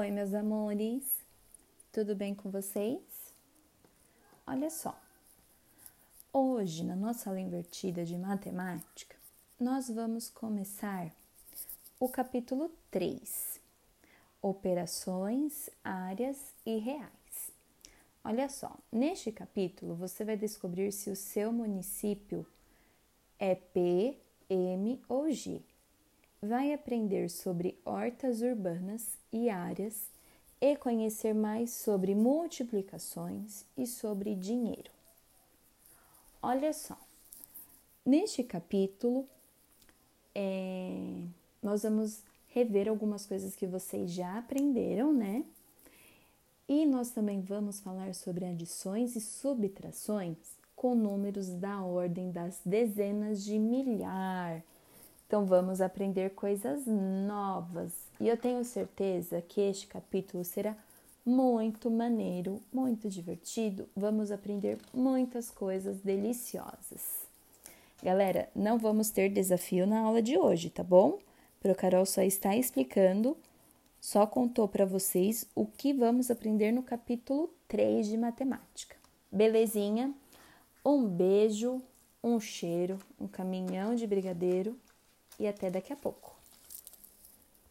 Oi, meus amores, tudo bem com vocês? Olha só, hoje na nossa aula invertida de matemática, nós vamos começar o capítulo 3: Operações, áreas e reais. Olha só, neste capítulo você vai descobrir se o seu município é P, M ou G vai aprender sobre hortas urbanas e áreas e conhecer mais sobre multiplicações e sobre dinheiro. Olha só, neste capítulo é, nós vamos rever algumas coisas que vocês já aprenderam, né? E nós também vamos falar sobre adições e subtrações com números da ordem das dezenas de milhar então vamos aprender coisas novas e eu tenho certeza que este capítulo será muito maneiro, muito divertido. Vamos aprender muitas coisas deliciosas. Galera, não vamos ter desafio na aula de hoje, tá bom? Pro Carol só está explicando, só contou para vocês o que vamos aprender no capítulo 3 de matemática. Belezinha? Um beijo, um cheiro, um caminhão de brigadeiro e até daqui a pouco.